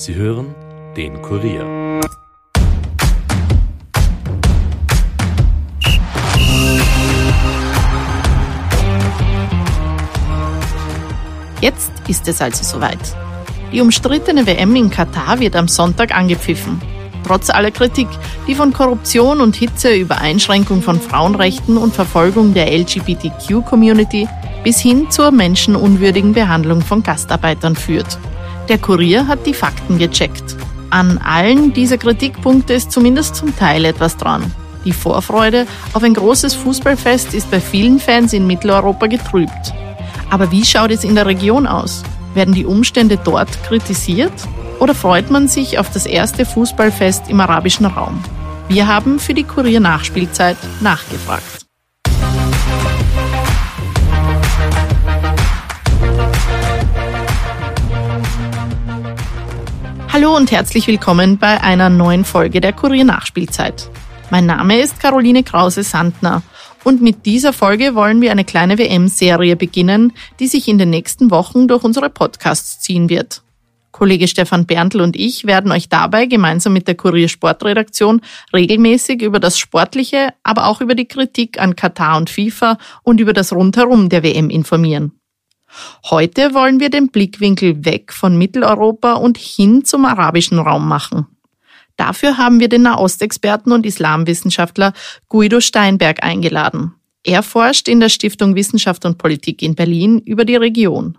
Sie hören den Kurier. Jetzt ist es also soweit. Die umstrittene WM in Katar wird am Sonntag angepfiffen. Trotz aller Kritik, die von Korruption und Hitze über Einschränkung von Frauenrechten und Verfolgung der LGBTQ-Community bis hin zur menschenunwürdigen Behandlung von Gastarbeitern führt. Der Kurier hat die Fakten gecheckt. An allen dieser Kritikpunkte ist zumindest zum Teil etwas dran. Die Vorfreude auf ein großes Fußballfest ist bei vielen Fans in Mitteleuropa getrübt. Aber wie schaut es in der Region aus? Werden die Umstände dort kritisiert? Oder freut man sich auf das erste Fußballfest im arabischen Raum? Wir haben für die Kurier-Nachspielzeit nachgefragt. Hallo und herzlich willkommen bei einer neuen Folge der Kurier Nachspielzeit. Mein Name ist Caroline Krause-Sandner und mit dieser Folge wollen wir eine kleine WM-Serie beginnen, die sich in den nächsten Wochen durch unsere Podcasts ziehen wird. Kollege Stefan Berntl und ich werden euch dabei gemeinsam mit der Kurier Sportredaktion regelmäßig über das Sportliche, aber auch über die Kritik an Katar und FIFA und über das Rundherum der WM informieren. Heute wollen wir den Blickwinkel weg von Mitteleuropa und hin zum arabischen Raum machen. Dafür haben wir den Nahostexperten und Islamwissenschaftler Guido Steinberg eingeladen. Er forscht in der Stiftung Wissenschaft und Politik in Berlin über die Region.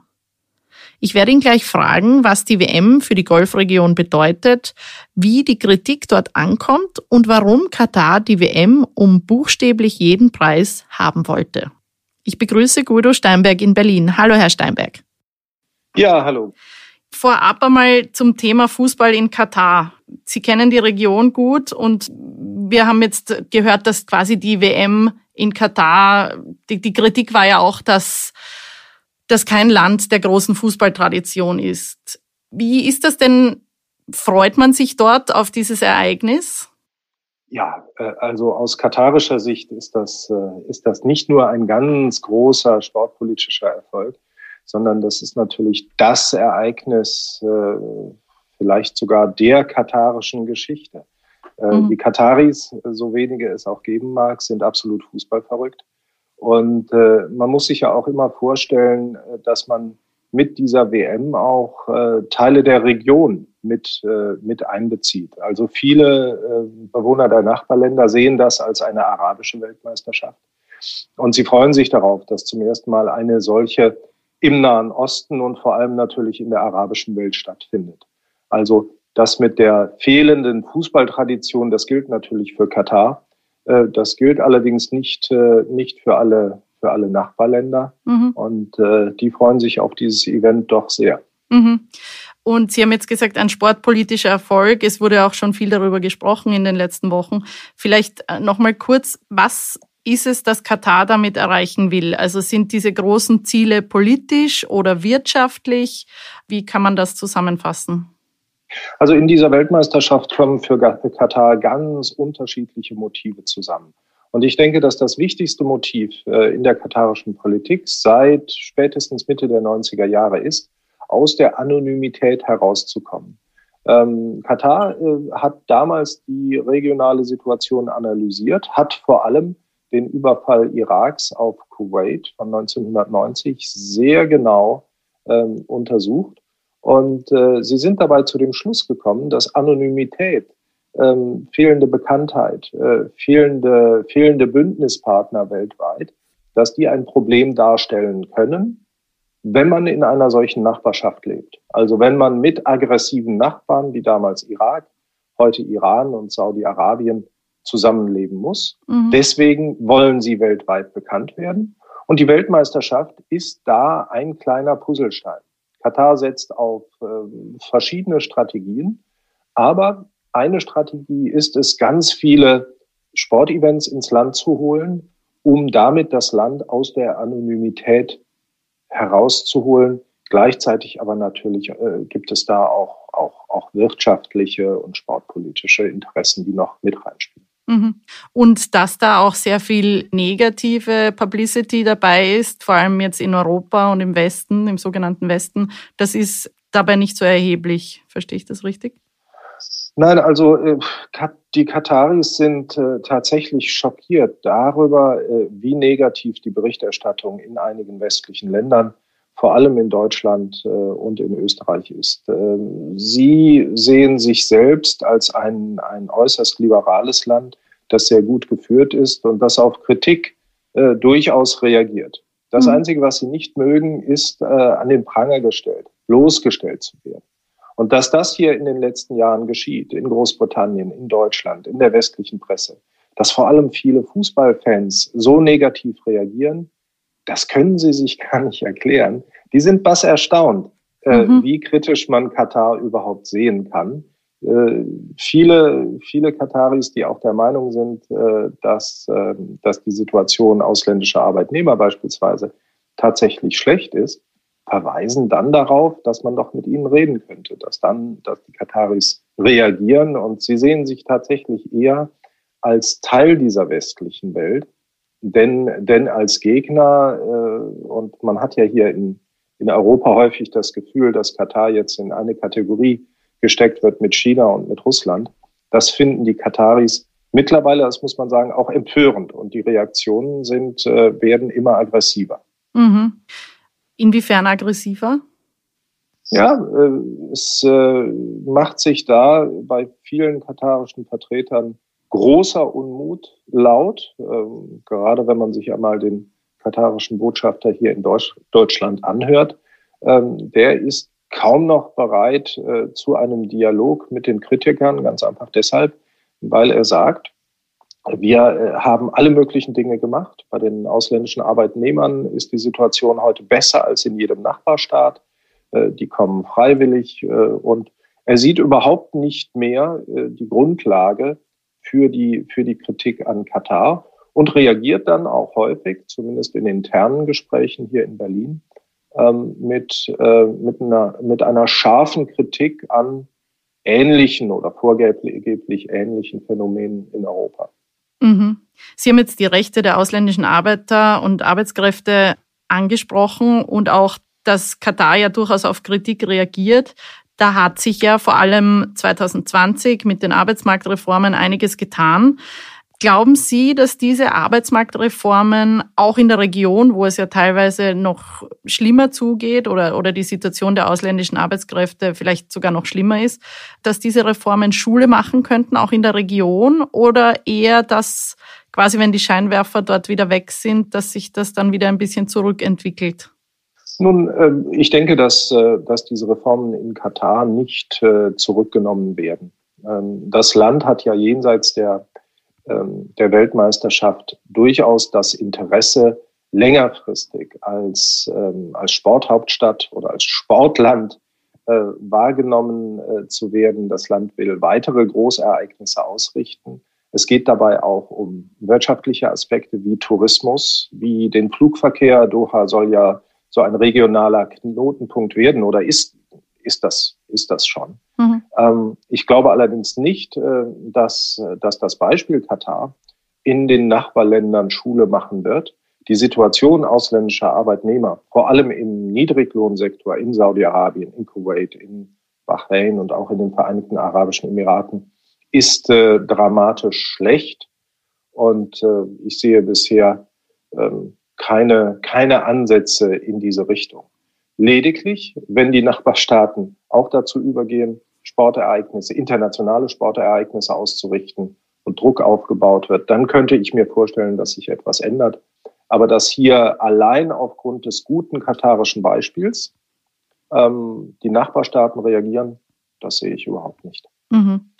Ich werde ihn gleich fragen, was die WM für die Golfregion bedeutet, wie die Kritik dort ankommt und warum Katar die WM um buchstäblich jeden Preis haben wollte. Ich begrüße Guido Steinberg in Berlin. Hallo, Herr Steinberg. Ja, hallo. Vorab einmal zum Thema Fußball in Katar. Sie kennen die Region gut und wir haben jetzt gehört, dass quasi die WM in Katar, die, die Kritik war ja auch, dass das kein Land der großen Fußballtradition ist. Wie ist das denn? Freut man sich dort auf dieses Ereignis? Ja, äh, also aus katarischer Sicht ist das, äh, ist das nicht nur ein ganz großer sportpolitischer Erfolg, sondern das ist natürlich das Ereignis, äh, vielleicht sogar der katarischen Geschichte. Mhm. Die Kataris, so wenige es auch geben mag, sind absolut fußballverrückt. Und man muss sich ja auch immer vorstellen, dass man mit dieser WM auch äh, Teile der Region mit, äh, mit einbezieht. Also viele äh, Bewohner der Nachbarländer sehen das als eine arabische Weltmeisterschaft. Und sie freuen sich darauf, dass zum ersten Mal eine solche im Nahen Osten und vor allem natürlich in der arabischen Welt stattfindet. Also das mit der fehlenden Fußballtradition, das gilt natürlich für Katar. Äh, das gilt allerdings nicht, äh, nicht für alle für alle Nachbarländer. Mhm. Und äh, die freuen sich auf dieses Event doch sehr. Mhm. Und Sie haben jetzt gesagt, ein sportpolitischer Erfolg. Es wurde auch schon viel darüber gesprochen in den letzten Wochen. Vielleicht äh, nochmal kurz, was ist es, das Katar damit erreichen will? Also sind diese großen Ziele politisch oder wirtschaftlich? Wie kann man das zusammenfassen? Also in dieser Weltmeisterschaft kommen für Katar ganz unterschiedliche Motive zusammen. Und ich denke, dass das wichtigste Motiv äh, in der katarischen Politik seit spätestens Mitte der 90er Jahre ist, aus der Anonymität herauszukommen. Ähm, Katar äh, hat damals die regionale Situation analysiert, hat vor allem den Überfall Iraks auf Kuwait von 1990 sehr genau ähm, untersucht. Und äh, sie sind dabei zu dem Schluss gekommen, dass Anonymität ähm, fehlende Bekanntheit, äh, fehlende, fehlende Bündnispartner weltweit, dass die ein Problem darstellen können, wenn man in einer solchen Nachbarschaft lebt. Also wenn man mit aggressiven Nachbarn, wie damals Irak, heute Iran und Saudi-Arabien, zusammenleben muss. Mhm. Deswegen wollen sie weltweit bekannt werden. Und die Weltmeisterschaft ist da ein kleiner Puzzlestein. Katar setzt auf äh, verschiedene Strategien, aber eine Strategie ist es, ganz viele Sportevents ins Land zu holen, um damit das Land aus der Anonymität herauszuholen. Gleichzeitig aber natürlich äh, gibt es da auch, auch, auch wirtschaftliche und sportpolitische Interessen, die noch mit reinspielen. Mhm. Und dass da auch sehr viel negative Publicity dabei ist, vor allem jetzt in Europa und im Westen, im sogenannten Westen, das ist dabei nicht so erheblich. Verstehe ich das richtig? Nein, also äh, die Kataris sind äh, tatsächlich schockiert darüber, äh, wie negativ die Berichterstattung in einigen westlichen Ländern, vor allem in Deutschland und in Österreich ist. Ähm, sie sehen sich selbst als ein, ein äußerst liberales Land, das sehr gut geführt ist und das auf Kritik durchaus reagiert. Das mhm. Einzige, was sie nicht mögen, ist an den Pranger gestellt, bloßgestellt zu werden. Und dass das hier in den letzten Jahren geschieht, in Großbritannien, in Deutschland, in der westlichen Presse, dass vor allem viele Fußballfans so negativ reagieren, das können sie sich gar nicht erklären. Die sind bass erstaunt, äh, mhm. wie kritisch man Katar überhaupt sehen kann. Äh, viele, viele Kataris, die auch der Meinung sind, äh, dass, äh, dass die Situation ausländischer Arbeitnehmer beispielsweise tatsächlich schlecht ist, verweisen dann darauf, dass man doch mit ihnen reden könnte, dass dann, dass die Kataris reagieren und sie sehen sich tatsächlich eher als Teil dieser westlichen Welt, denn, denn als Gegner, äh, und man hat ja hier in, in Europa häufig das Gefühl, dass Katar jetzt in eine Kategorie gesteckt wird mit China und mit Russland. Das finden die Kataris mittlerweile, das muss man sagen, auch empörend und die Reaktionen sind, äh, werden immer aggressiver. Mhm. Inwiefern aggressiver? Ja, äh, es äh, macht sich da bei vielen katarischen Vertretern großer Unmut laut, ähm, gerade wenn man sich einmal den katarischen Botschafter hier in Deutschland anhört. Ähm, der ist kaum noch bereit äh, zu einem Dialog mit den Kritikern, ganz einfach deshalb, weil er sagt, wir äh, haben alle möglichen Dinge gemacht. Bei den ausländischen Arbeitnehmern ist die Situation heute besser als in jedem Nachbarstaat. Äh, die kommen freiwillig äh, und er sieht überhaupt nicht mehr die Grundlage für die, für die Kritik an Katar und reagiert dann auch häufig, zumindest in internen Gesprächen hier in Berlin, ähm, mit, mit, einer, mit einer scharfen Kritik an ähnlichen oder vorgeblich ähnlichen Phänomenen in Europa. Mhm. Sie haben jetzt die Rechte der ausländischen Arbeiter und Arbeitskräfte angesprochen und auch, dass Katar ja durchaus auf Kritik reagiert. Da hat sich ja vor allem 2020 mit den Arbeitsmarktreformen einiges getan. Glauben Sie, dass diese Arbeitsmarktreformen auch in der Region, wo es ja teilweise noch schlimmer zugeht oder, oder die Situation der ausländischen Arbeitskräfte vielleicht sogar noch schlimmer ist, dass diese Reformen Schule machen könnten, auch in der Region? Oder eher, dass quasi, wenn die Scheinwerfer dort wieder weg sind, dass sich das dann wieder ein bisschen zurückentwickelt? Nun, ähm, ich denke, dass, äh, dass diese Reformen in Katar nicht äh, zurückgenommen werden. Ähm, das Land hat ja jenseits der der Weltmeisterschaft durchaus das Interesse, längerfristig als, ähm, als Sporthauptstadt oder als Sportland äh, wahrgenommen äh, zu werden. Das Land will weitere Großereignisse ausrichten. Es geht dabei auch um wirtschaftliche Aspekte wie Tourismus, wie den Flugverkehr. Doha soll ja so ein regionaler Knotenpunkt werden oder ist, ist, das, ist das schon. Mhm. Ähm, ich glaube allerdings nicht, äh, dass, dass das Beispiel Katar in den Nachbarländern Schule machen wird. Die Situation ausländischer Arbeitnehmer, vor allem im Niedriglohnsektor in Saudi-Arabien, in Kuwait, in Bahrain und auch in den Vereinigten Arabischen Emiraten, ist äh, dramatisch schlecht. Und äh, ich sehe bisher ähm, keine, keine Ansätze in diese Richtung. Lediglich, wenn die Nachbarstaaten auch dazu übergehen, Sportereignisse, internationale Sportereignisse auszurichten und Druck aufgebaut wird, dann könnte ich mir vorstellen, dass sich etwas ändert. Aber dass hier allein aufgrund des guten katarischen Beispiels ähm, die Nachbarstaaten reagieren, das sehe ich überhaupt nicht. Mhm.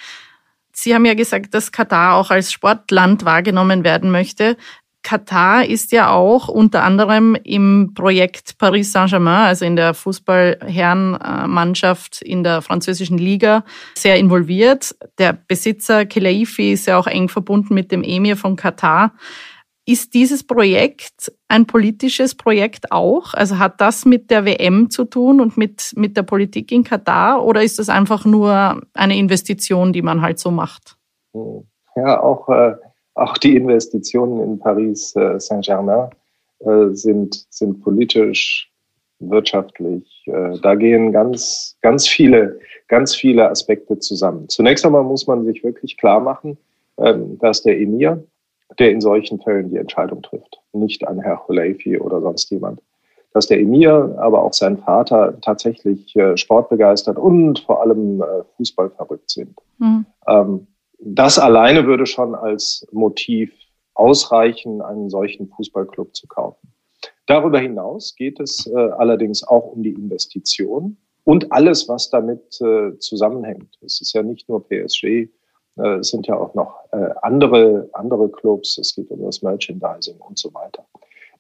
Sie haben ja gesagt, dass Katar auch als Sportland wahrgenommen werden möchte. Katar ist ja auch unter anderem im Projekt Paris Saint-Germain, also in der Fußballherrenmannschaft in der französischen Liga, sehr involviert. Der Besitzer Kelaifi ist ja auch eng verbunden mit dem Emir von Katar. Ist dieses Projekt ein politisches Projekt auch? Also hat das mit der WM zu tun und mit, mit der Politik in Katar oder ist das einfach nur eine Investition, die man halt so macht? Ja, auch äh auch die Investitionen in Paris äh, Saint-Germain äh, sind, sind politisch wirtschaftlich. Äh, da gehen ganz, ganz viele, ganz viele Aspekte zusammen. Zunächst einmal muss man sich wirklich klar machen, ähm, dass der Emir, der in solchen Fällen die Entscheidung trifft, nicht ein Herr Khulaifi oder sonst jemand. Dass der Emir, aber auch sein Vater tatsächlich äh, sportbegeistert und vor allem äh, Fußball verrückt sind. Mhm. Das alleine würde schon als Motiv ausreichen, einen solchen Fußballclub zu kaufen. Darüber hinaus geht es äh, allerdings auch um die Investition und alles, was damit äh, zusammenhängt. Es ist ja nicht nur PSG, äh, es sind ja auch noch äh, andere, andere Clubs, es geht um das Merchandising und so weiter.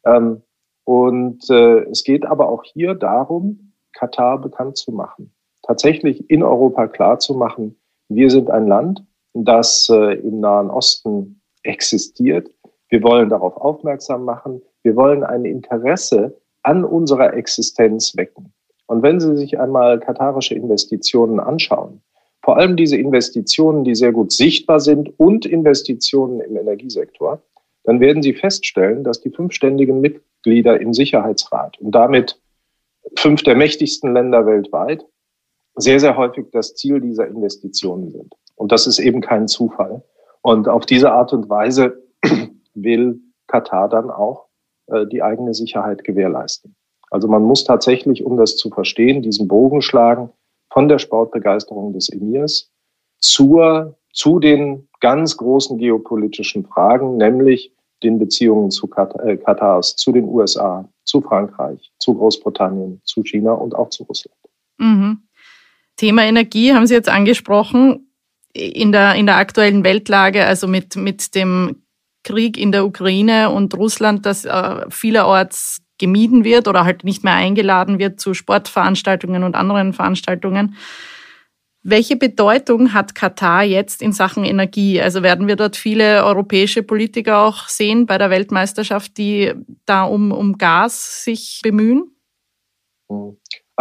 Ähm, und äh, es geht aber auch hier darum, Katar bekannt zu machen. Tatsächlich in Europa klar zu machen, wir sind ein Land, das äh, im Nahen Osten existiert. Wir wollen darauf aufmerksam machen. Wir wollen ein Interesse an unserer Existenz wecken. Und wenn Sie sich einmal katarische Investitionen anschauen, vor allem diese Investitionen, die sehr gut sichtbar sind und Investitionen im Energiesektor, dann werden Sie feststellen, dass die fünf ständigen Mitglieder im Sicherheitsrat und damit fünf der mächtigsten Länder weltweit sehr, sehr häufig das Ziel dieser Investitionen sind. Und das ist eben kein Zufall. Und auf diese Art und Weise will Katar dann auch äh, die eigene Sicherheit gewährleisten. Also man muss tatsächlich, um das zu verstehen, diesen Bogen schlagen von der Sportbegeisterung des Emirs zur, zu den ganz großen geopolitischen Fragen, nämlich den Beziehungen zu Katar, äh, Katars, zu den USA, zu Frankreich, zu Großbritannien, zu China und auch zu Russland. Mhm. Thema Energie haben Sie jetzt angesprochen. In der, in der aktuellen Weltlage, also mit, mit dem Krieg in der Ukraine und Russland, das äh, vielerorts gemieden wird oder halt nicht mehr eingeladen wird zu Sportveranstaltungen und anderen Veranstaltungen. Welche Bedeutung hat Katar jetzt in Sachen Energie? Also werden wir dort viele europäische Politiker auch sehen bei der Weltmeisterschaft, die da um, um Gas sich bemühen?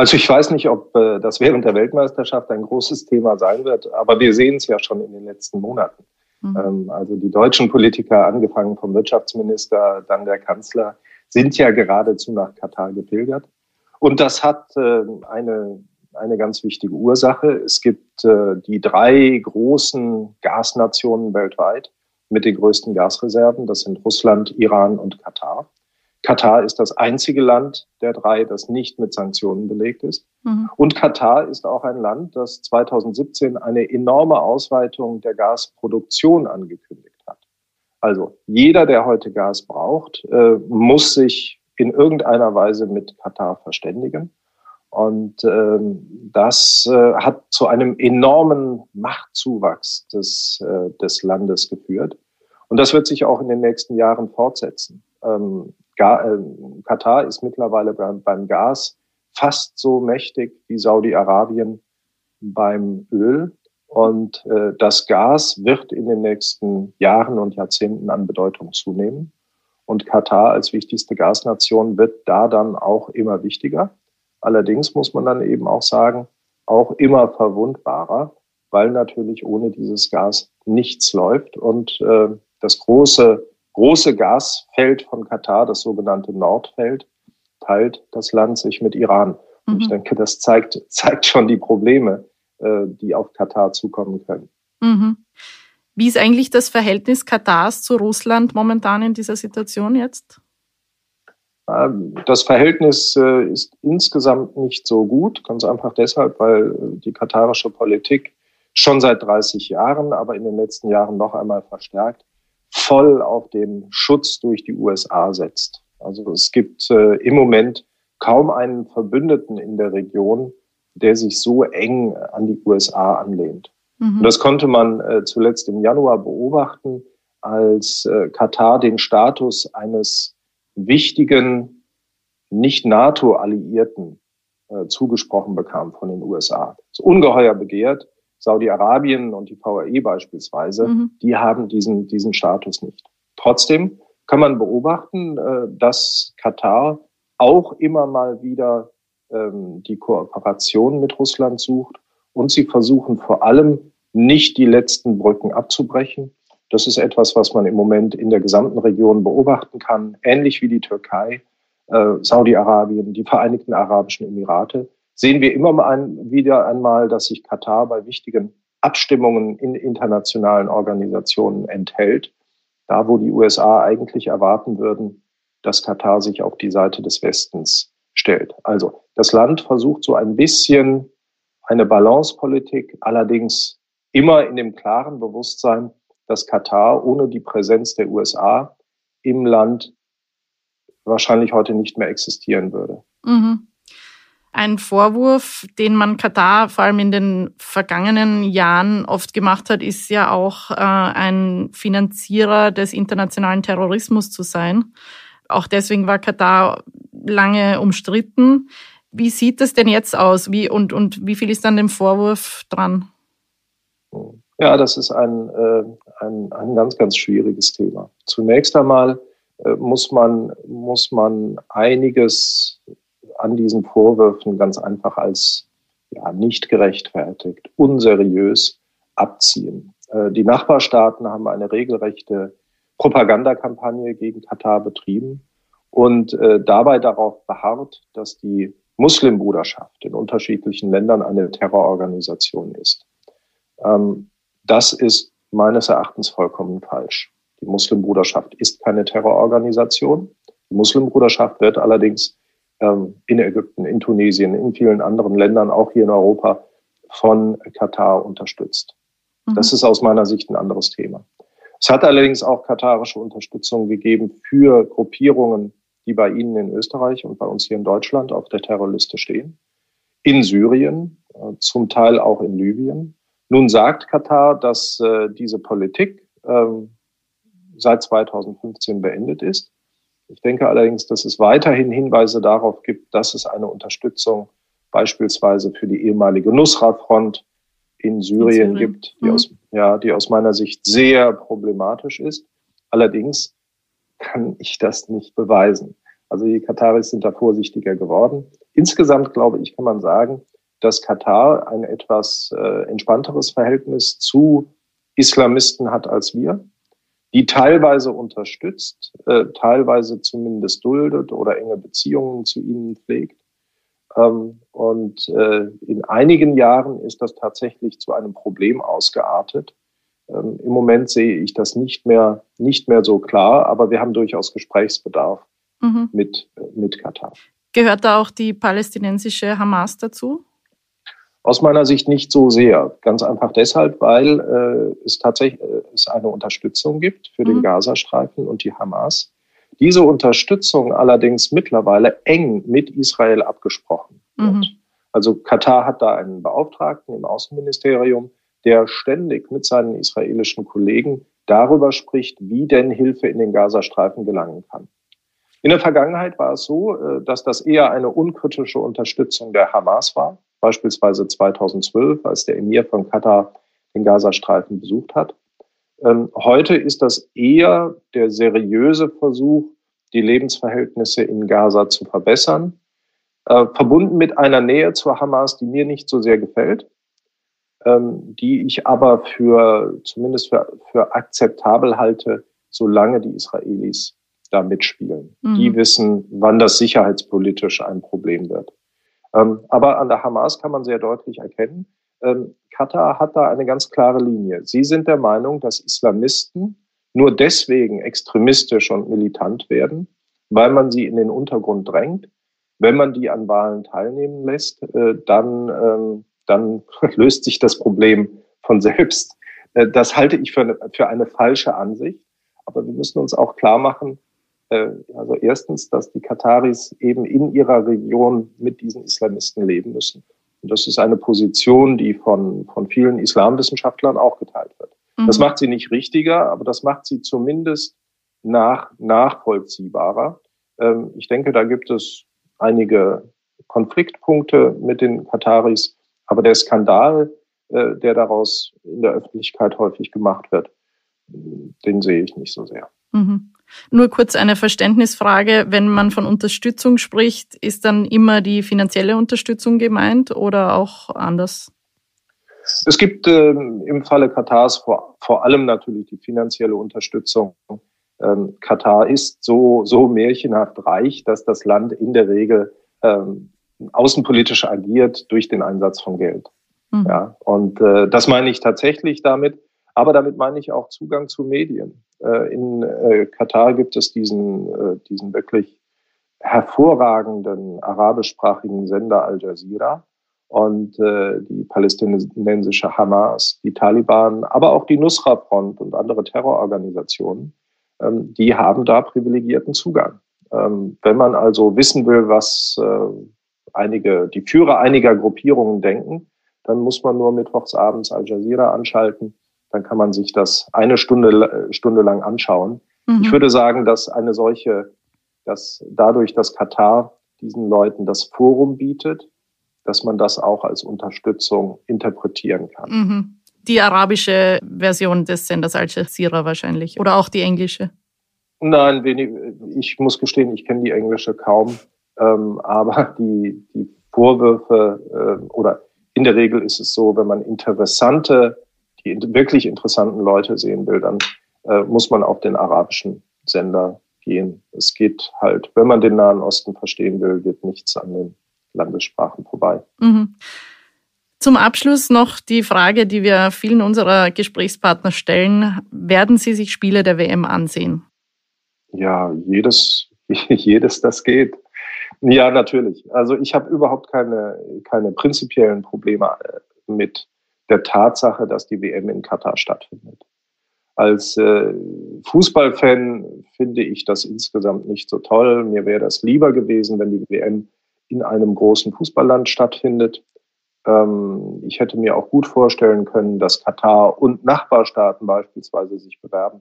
Also ich weiß nicht, ob äh, das während der Weltmeisterschaft ein großes Thema sein wird, aber wir sehen es ja schon in den letzten Monaten. Mhm. Ähm, also die deutschen Politiker, angefangen vom Wirtschaftsminister, dann der Kanzler, sind ja geradezu nach Katar gepilgert. Und das hat äh, eine, eine ganz wichtige Ursache. Es gibt äh, die drei großen Gasnationen weltweit mit den größten Gasreserven. Das sind Russland, Iran und Katar. Katar ist das einzige Land der drei, das nicht mit Sanktionen belegt ist. Mhm. Und Katar ist auch ein Land, das 2017 eine enorme Ausweitung der Gasproduktion angekündigt hat. Also jeder, der heute Gas braucht, äh, muss sich in irgendeiner Weise mit Katar verständigen. Und ähm, das äh, hat zu einem enormen Machtzuwachs des, äh, des Landes geführt. Und das wird sich auch in den nächsten Jahren fortsetzen. Ähm, äh, Katar ist mittlerweile beim Gas fast so mächtig wie Saudi-Arabien beim Öl. Und äh, das Gas wird in den nächsten Jahren und Jahrzehnten an Bedeutung zunehmen. Und Katar als wichtigste Gasnation wird da dann auch immer wichtiger. Allerdings muss man dann eben auch sagen, auch immer verwundbarer, weil natürlich ohne dieses Gas nichts läuft. Und äh, das große große Gasfeld von Katar, das sogenannte Nordfeld, teilt das Land sich mit Iran. Und mhm. ich denke, das zeigt, zeigt schon die Probleme, äh, die auf Katar zukommen können. Mhm. Wie ist eigentlich das Verhältnis Katars zu Russland momentan in dieser Situation jetzt? Ähm, das Verhältnis äh, ist insgesamt nicht so gut, ganz einfach deshalb, weil die katarische Politik schon seit 30 Jahren, aber in den letzten Jahren noch einmal verstärkt, voll auf den Schutz durch die USA setzt. Also es gibt äh, im Moment kaum einen Verbündeten in der Region, der sich so eng an die USA anlehnt. Mhm. Und das konnte man äh, zuletzt im Januar beobachten, als äh, Katar den Status eines wichtigen, nicht NATO-Alliierten äh, zugesprochen bekam von den USA. Das ist ungeheuer begehrt. Saudi-Arabien und die VAE beispielsweise, mhm. die haben diesen, diesen Status nicht. Trotzdem kann man beobachten, äh, dass Katar auch immer mal wieder ähm, die Kooperation mit Russland sucht und sie versuchen vor allem nicht die letzten Brücken abzubrechen. Das ist etwas, was man im Moment in der gesamten Region beobachten kann, ähnlich wie die Türkei äh, Saudi-Arabien, die Vereinigten Arabischen Emirate, sehen wir immer mal wieder einmal, dass sich Katar bei wichtigen Abstimmungen in internationalen Organisationen enthält, da wo die USA eigentlich erwarten würden, dass Katar sich auf die Seite des Westens stellt. Also das Land versucht so ein bisschen eine Balancepolitik, allerdings immer in dem klaren Bewusstsein, dass Katar ohne die Präsenz der USA im Land wahrscheinlich heute nicht mehr existieren würde. Mhm. Ein Vorwurf, den man Katar vor allem in den vergangenen Jahren oft gemacht hat, ist ja auch äh, ein Finanzierer des internationalen Terrorismus zu sein. Auch deswegen war Katar lange umstritten. Wie sieht es denn jetzt aus? Wie, und, und wie viel ist an dem Vorwurf dran? Ja, das ist ein, äh, ein, ein ganz, ganz schwieriges Thema. Zunächst einmal äh, muss, man, muss man einiges an diesen Vorwürfen ganz einfach als ja, nicht gerechtfertigt, unseriös abziehen. Äh, die Nachbarstaaten haben eine regelrechte Propagandakampagne gegen Katar betrieben und äh, dabei darauf beharrt, dass die Muslimbruderschaft in unterschiedlichen Ländern eine Terrororganisation ist. Ähm, das ist meines Erachtens vollkommen falsch. Die Muslimbruderschaft ist keine Terrororganisation. Die Muslimbruderschaft wird allerdings in Ägypten, in Tunesien, in vielen anderen Ländern, auch hier in Europa, von Katar unterstützt. Mhm. Das ist aus meiner Sicht ein anderes Thema. Es hat allerdings auch katarische Unterstützung gegeben für Gruppierungen, die bei Ihnen in Österreich und bei uns hier in Deutschland auf der Terrorliste stehen, in Syrien, äh, zum Teil auch in Libyen. Nun sagt Katar, dass äh, diese Politik ähm, seit 2015 beendet ist. Ich denke allerdings, dass es weiterhin Hinweise darauf gibt, dass es eine Unterstützung beispielsweise für die ehemalige Nusra-Front in Syrien, in Syrien. gibt, die, mhm. aus, ja, die aus meiner Sicht sehr problematisch ist. Allerdings kann ich das nicht beweisen. Also die Kataris sind da vorsichtiger geworden. Insgesamt glaube ich, kann man sagen, dass Katar ein etwas äh, entspannteres Verhältnis zu Islamisten hat als wir die teilweise unterstützt, äh, teilweise zumindest duldet oder enge Beziehungen zu ihnen pflegt. Ähm, und äh, in einigen Jahren ist das tatsächlich zu einem Problem ausgeartet. Ähm, Im Moment sehe ich das nicht mehr, nicht mehr so klar, aber wir haben durchaus Gesprächsbedarf mhm. mit, äh, mit Katar. Gehört da auch die palästinensische Hamas dazu? Aus meiner Sicht nicht so sehr. Ganz einfach deshalb, weil äh, es tatsächlich äh, es eine Unterstützung gibt für den mhm. Gazastreifen und die Hamas. Diese Unterstützung allerdings mittlerweile eng mit Israel abgesprochen wird. Mhm. Also Katar hat da einen Beauftragten im Außenministerium, der ständig mit seinen israelischen Kollegen darüber spricht, wie denn Hilfe in den Gazastreifen gelangen kann. In der Vergangenheit war es so, äh, dass das eher eine unkritische Unterstützung der Hamas war beispielsweise 2012, als der Emir von Katar den Gazastreifen besucht hat. Ähm, heute ist das eher der seriöse Versuch, die Lebensverhältnisse in Gaza zu verbessern, äh, verbunden mit einer Nähe zur Hamas, die mir nicht so sehr gefällt, ähm, die ich aber für zumindest für, für akzeptabel halte, solange die Israelis da mitspielen. Mhm. Die wissen, wann das sicherheitspolitisch ein Problem wird. Ähm, aber an der Hamas kann man sehr deutlich erkennen, ähm, Katar hat da eine ganz klare Linie. Sie sind der Meinung, dass Islamisten nur deswegen extremistisch und militant werden, weil man sie in den Untergrund drängt. Wenn man die an Wahlen teilnehmen lässt, äh, dann, ähm, dann löst sich das Problem von selbst. Äh, das halte ich für eine, für eine falsche Ansicht. Aber wir müssen uns auch klar machen, also erstens, dass die Kataris eben in ihrer Region mit diesen Islamisten leben müssen. Und das ist eine Position, die von, von vielen Islamwissenschaftlern auch geteilt wird. Mhm. Das macht sie nicht richtiger, aber das macht sie zumindest nach, nachvollziehbarer. Ähm, ich denke, da gibt es einige Konfliktpunkte mit den Kataris, aber der Skandal, äh, der daraus in der Öffentlichkeit häufig gemacht wird, den sehe ich nicht so sehr. Mhm. Nur kurz eine Verständnisfrage. Wenn man von Unterstützung spricht, ist dann immer die finanzielle Unterstützung gemeint oder auch anders? Es gibt äh, im Falle Katars vor, vor allem natürlich die finanzielle Unterstützung. ähm, Katar ist so, so märchenhaft reich, dass das Land in der Regel ähm, außenpolitisch agiert durch den Einsatz von Geld. Mhm. Ja, und äh, das meine ich tatsächlich damit. Aber damit meine ich auch Zugang zu Medien. Äh, in äh, Katar gibt es diesen, äh, diesen wirklich hervorragenden arabischsprachigen Sender Al Jazeera und äh, die palästinensische Hamas, die Taliban, aber auch die Nusra-Front und andere Terrororganisationen, ähm, die haben da privilegierten Zugang. Ähm, wenn man also wissen will, was äh, einige, die Führer einiger Gruppierungen denken, dann muss man nur mittwochs abends Al Jazeera anschalten. Dann kann man sich das eine Stunde, Stunde lang anschauen. Mhm. Ich würde sagen, dass eine solche, dass dadurch, dass Katar diesen Leuten das Forum bietet, dass man das auch als Unterstützung interpretieren kann. Mhm. Die arabische Version des Senders Al Jazeera wahrscheinlich oder auch die englische? Nein, wenig, ich muss gestehen, ich kenne die englische kaum, ähm, aber die, die Vorwürfe äh, oder in der Regel ist es so, wenn man interessante, die wirklich interessanten Leute sehen will, dann äh, muss man auf den arabischen Sender gehen. Es geht halt, wenn man den Nahen Osten verstehen will, geht nichts an den Landessprachen vorbei. Mhm. Zum Abschluss noch die Frage, die wir vielen unserer Gesprächspartner stellen. Werden Sie sich Spiele der WM ansehen? Ja, jedes, jedes, das geht. Ja, natürlich. Also ich habe überhaupt keine, keine prinzipiellen Probleme äh, mit der Tatsache, dass die WM in Katar stattfindet. Als äh, Fußballfan finde ich das insgesamt nicht so toll. Mir wäre das lieber gewesen, wenn die WM in einem großen Fußballland stattfindet. Ähm, ich hätte mir auch gut vorstellen können, dass Katar und Nachbarstaaten beispielsweise sich bewerben.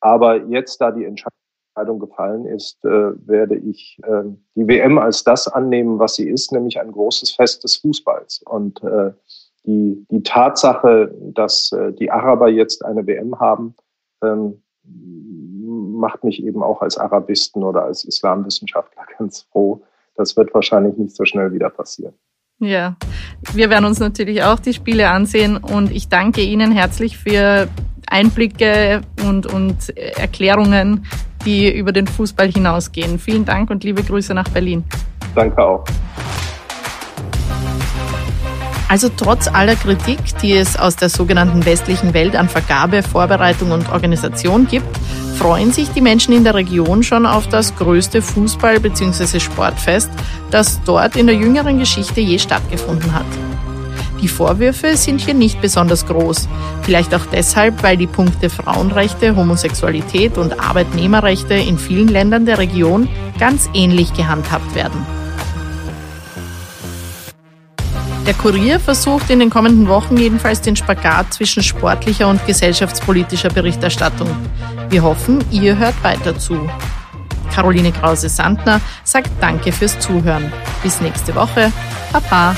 Aber jetzt, da die Entscheidung gefallen ist, äh, werde ich äh, die WM als das annehmen, was sie ist, nämlich ein großes Fest des Fußballs. Und äh, die, die Tatsache, dass äh, die Araber jetzt eine WM haben, ähm, macht mich eben auch als Arabisten oder als Islamwissenschaftler ganz froh, das wird wahrscheinlich nicht so schnell wieder passieren. Ja, wir werden uns natürlich auch die Spiele ansehen und ich danke Ihnen herzlich für Einblicke und, und Erklärungen, die über den Fußball hinausgehen. Vielen Dank und liebe Grüße nach Berlin. Danke auch. Also trotz aller Kritik, die es aus der sogenannten westlichen Welt an Vergabe, Vorbereitung und Organisation gibt, freuen sich die Menschen in der Region schon auf das größte Fußball- bzw. Sportfest, das dort in der jüngeren Geschichte je stattgefunden hat. Die Vorwürfe sind hier nicht besonders groß. Vielleicht auch deshalb, weil die Punkte Frauenrechte, Homosexualität und Arbeitnehmerrechte in vielen Ländern der Region ganz ähnlich gehandhabt werden. Der Kurier versucht in den kommenden Wochen jedenfalls den Spagat zwischen sportlicher und gesellschaftspolitischer Berichterstattung. Wir hoffen, ihr hört weiter zu. Caroline Krause-Sandner sagt Danke fürs Zuhören. Bis nächste Woche. Baba.